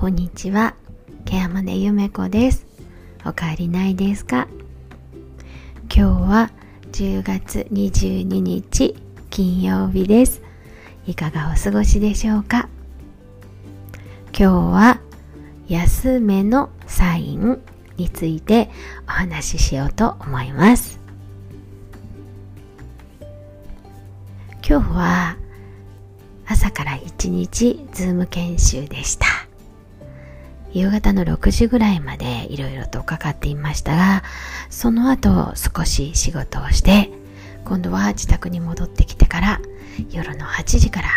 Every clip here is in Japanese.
こんにちは。ケアマネゆめこです。おかえりないですか？今日は10月22日金曜日です。いかがお過ごしでしょうか？今日は休めのサインについてお話ししようと思います。今日は朝から一日ズーム研修でした夕方の6時ぐらいまでいろいろとかかっていましたがその後少し仕事をして今度は自宅に戻ってきてから夜の8時から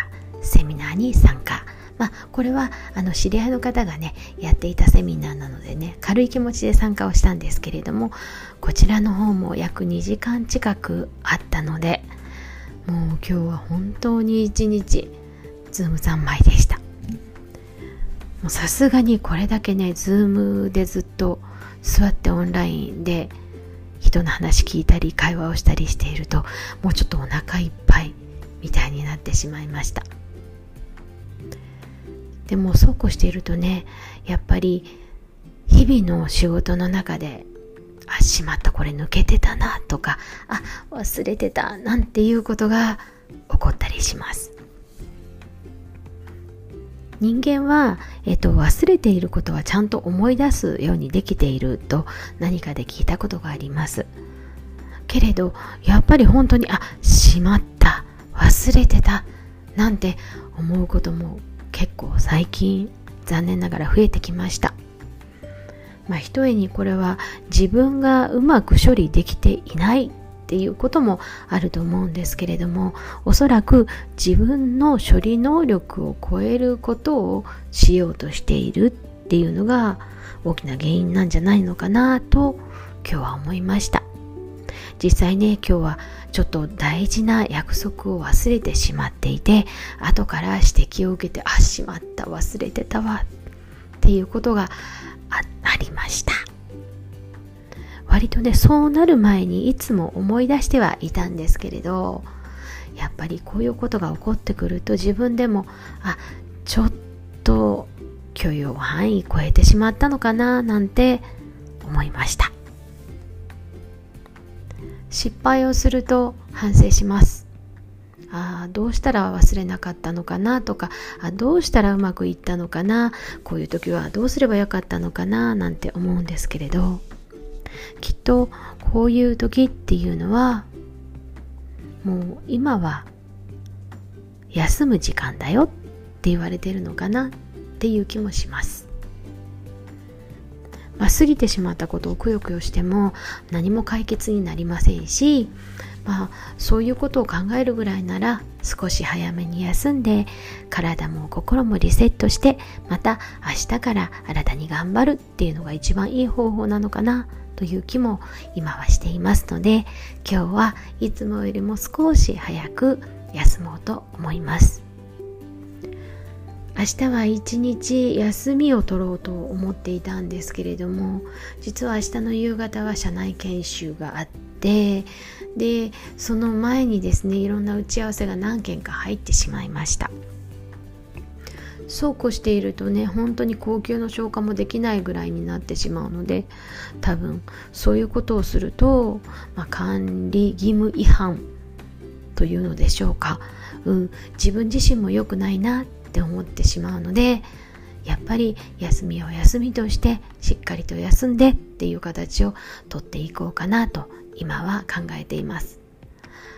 セミナーに参加。まあ、これはあの知り合いの方がねやっていたセミナーなのでね軽い気持ちで参加をしたんですけれどもこちらの方も約2時間近くあったのでもう今日は本当に一日ズーム三昧でした。さすがにこれだけねズームでずっと座ってオンラインで人の話聞いたり会話をしたりしているともうちょっとお腹いっぱいみたいになってしまいました。でもそうこうしているとねやっぱり日々の仕事の中であしまったこれ抜けてたなとかあ忘れてたなんていうことが起こったりします。人間は、えっと、忘れていることはちゃんと思い出すようにできていると何かで聞いたことがあります。けれどやっぱり本当にあしまった。忘れてた。なんて思うことも結構最近残念ながら増えてきました。まあ、ひとえにこれは自分がうまく処理できていないっていうこともあると思うんですけれどもおそらく自分の処理能力を超えることをしようとしているっていうのが大きな原因なんじゃないのかなと今日は思いました。実際ね今日はちょっと大事な約束を忘れてしまっていて後から指摘を受けてあしまった忘れてたわっていうことがありました。割とねそうなる前にいつも思い出してはいたんですけれどやっぱりこういうことが起こってくると自分でもあちょっと許容範囲超えてしまったのかななんて思いました。失敗をすると反省します。あどうしたら忘れなかったのかなとかあどうしたらうまくいったのかなこういう時はどうすればよかったのかななんて思うんですけれど。きっとこういう時っていうのはもう今は休む時間だよって言われてるのかなっていう気もします。まあ、過ぎてしまったことをくよくよしても何も解決になりませんしまあそういうことを考えるぐらいなら少し早めに休んで体も心もリセットしてまた明日から新たに頑張るっていうのが一番いい方法なのかなという気も今はしていますので今日はいつもよりも少し早く休もうと思います。明日は一日休みを取ろうと思っていたんですけれども実は明日の夕方は社内研修があってでその前にですねいろんな打ち合わせが何件か入ってしまいました。そうこうしているとね本当に高級の消化もできないぐらいになってしまうので多分そういうことをすると、まあ、管理義務違反というのでしょうか、うん、自分自身も良くないなって思ってしまうのでやっぱり休みを休みとしてしっかりと休んでっていう形をとっていこうかなと今は考えています。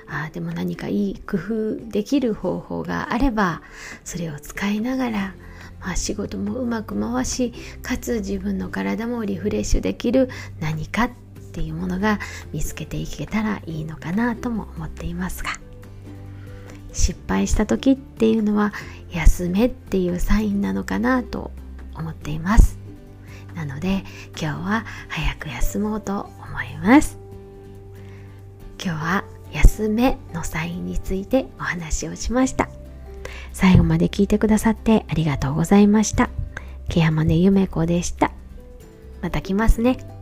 あでも何かいい工夫できる方法があればそれを使いながら、まあ、仕事もうまく回しかつ自分の体もリフレッシュできる何かっていうものが見つけていけたらいいのかなとも思っていますが。失敗した時っていうのは休めっていうサインなのかなと思っています。なので今日は早く休もうと思います。は休めのサインについてお話をしました。最後まで聞いてくださってありがとうございました。ケアマネゆめこでした。また来ますね。